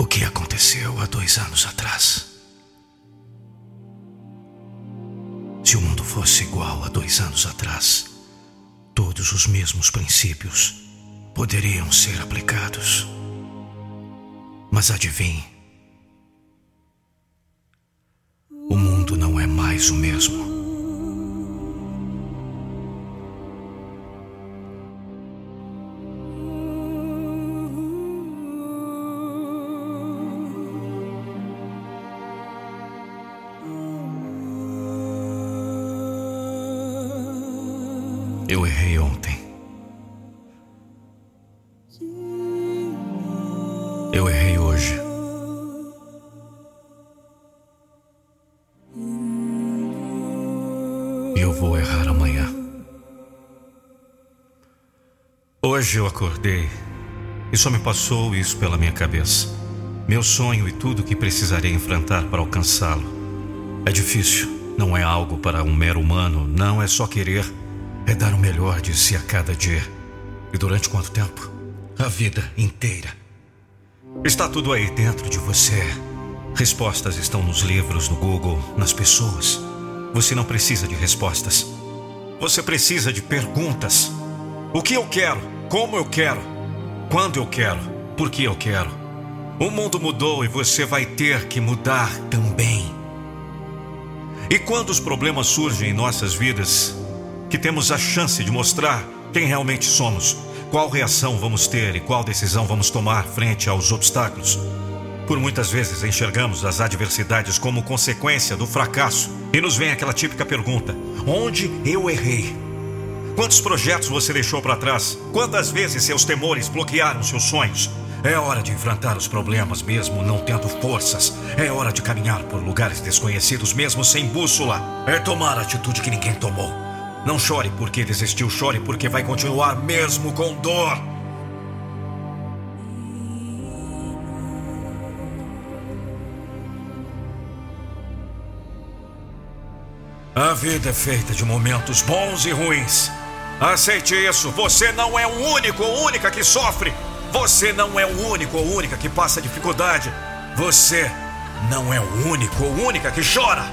O que aconteceu há dois anos atrás? Se o mundo fosse igual a dois anos atrás, todos os mesmos princípios poderiam ser aplicados. Mas adivinhe, o mundo não é mais o mesmo. Eu errei ontem. Eu errei hoje. E eu vou errar amanhã. Hoje eu acordei e só me passou isso pela minha cabeça. Meu sonho e tudo que precisarei enfrentar para alcançá-lo. É difícil, não é algo para um mero humano, não é só querer, é dar o melhor de si a cada dia. E durante quanto tempo? A vida inteira. Está tudo aí dentro de você. Respostas estão nos livros, no Google, nas pessoas. Você não precisa de respostas. Você precisa de perguntas. O que eu quero? Como eu quero? Quando eu quero? Por que eu quero? O mundo mudou e você vai ter que mudar também. E quando os problemas surgem em nossas vidas, que temos a chance de mostrar quem realmente somos, qual reação vamos ter e qual decisão vamos tomar frente aos obstáculos. Por muitas vezes enxergamos as adversidades como consequência do fracasso e nos vem aquela típica pergunta: onde eu errei? Quantos projetos você deixou para trás? Quantas vezes seus temores bloquearam seus sonhos? É hora de enfrentar os problemas mesmo não tendo forças. É hora de caminhar por lugares desconhecidos mesmo sem bússola. É tomar a atitude que ninguém tomou. Não chore porque desistiu, chore porque vai continuar mesmo com dor. A vida é feita de momentos bons e ruins. Aceite isso. Você não é o único ou única que sofre. Você não é o único ou única que passa dificuldade. Você não é o único ou única que chora.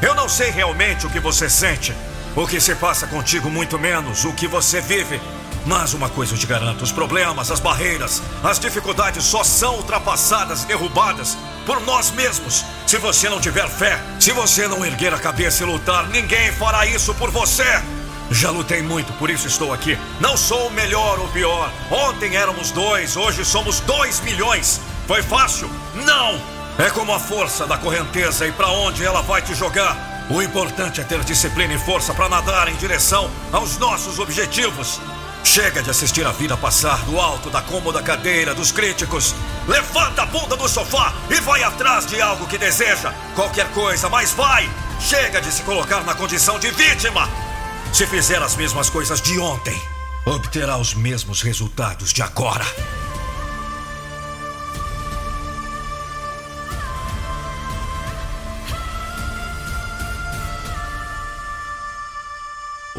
Eu não sei realmente o que você sente, o que se passa contigo, muito menos o que você vive. Mas uma coisa eu te garanto: os problemas, as barreiras, as dificuldades só são ultrapassadas e derrubadas por nós mesmos. Se você não tiver fé, se você não erguer a cabeça e lutar, ninguém fará isso por você. Já lutei muito, por isso estou aqui. Não sou o melhor ou pior. Ontem éramos dois, hoje somos dois milhões. Foi fácil? Não! É como a força da correnteza e para onde ela vai te jogar. O importante é ter disciplina e força para nadar em direção aos nossos objetivos. Chega de assistir a vida passar do alto da cômoda cadeira dos críticos. Levanta a bunda do sofá e vai atrás de algo que deseja. Qualquer coisa, mas vai! Chega de se colocar na condição de vítima. Se fizer as mesmas coisas de ontem, obterá os mesmos resultados de agora.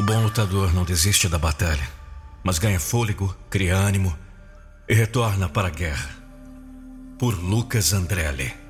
O bom lutador não desiste da batalha, mas ganha fôlego, cria ânimo e retorna para a guerra. Por Lucas Andrelli.